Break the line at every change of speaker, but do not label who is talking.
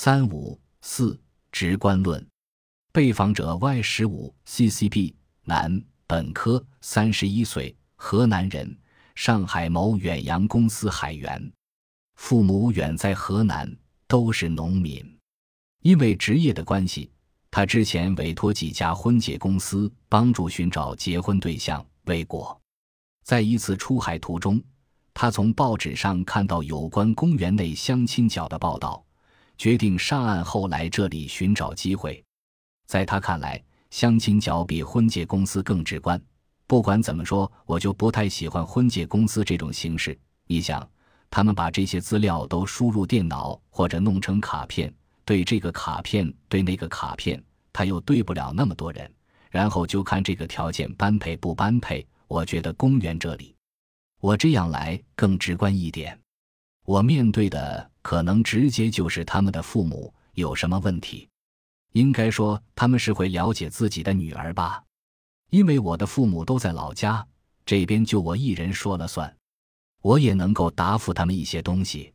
三五四直观论，被访者 Y 十五 CCB 男，本科，三十一岁，河南人，上海某远洋公司海员，父母远在河南，都是农民。因为职业的关系，他之前委托几家婚介公司帮助寻找结婚对象，未果。在一次出海途中，他从报纸上看到有关公园内相亲角的报道。决定上岸后来这里寻找机会，在他看来，相亲角比婚介公司更直观。不管怎么说，我就不太喜欢婚介公司这种形式。你想，他们把这些资料都输入电脑或者弄成卡片，对这个卡片，对那个卡片，他又对不了那么多人，然后就看这个条件般配不般配。我觉得公园这里，我这样来更直观一点。我面对的可能直接就是他们的父母有什么问题，应该说他们是会了解自己的女儿吧，因为我的父母都在老家，这边就我一人说了算，我也能够答复他们一些东西。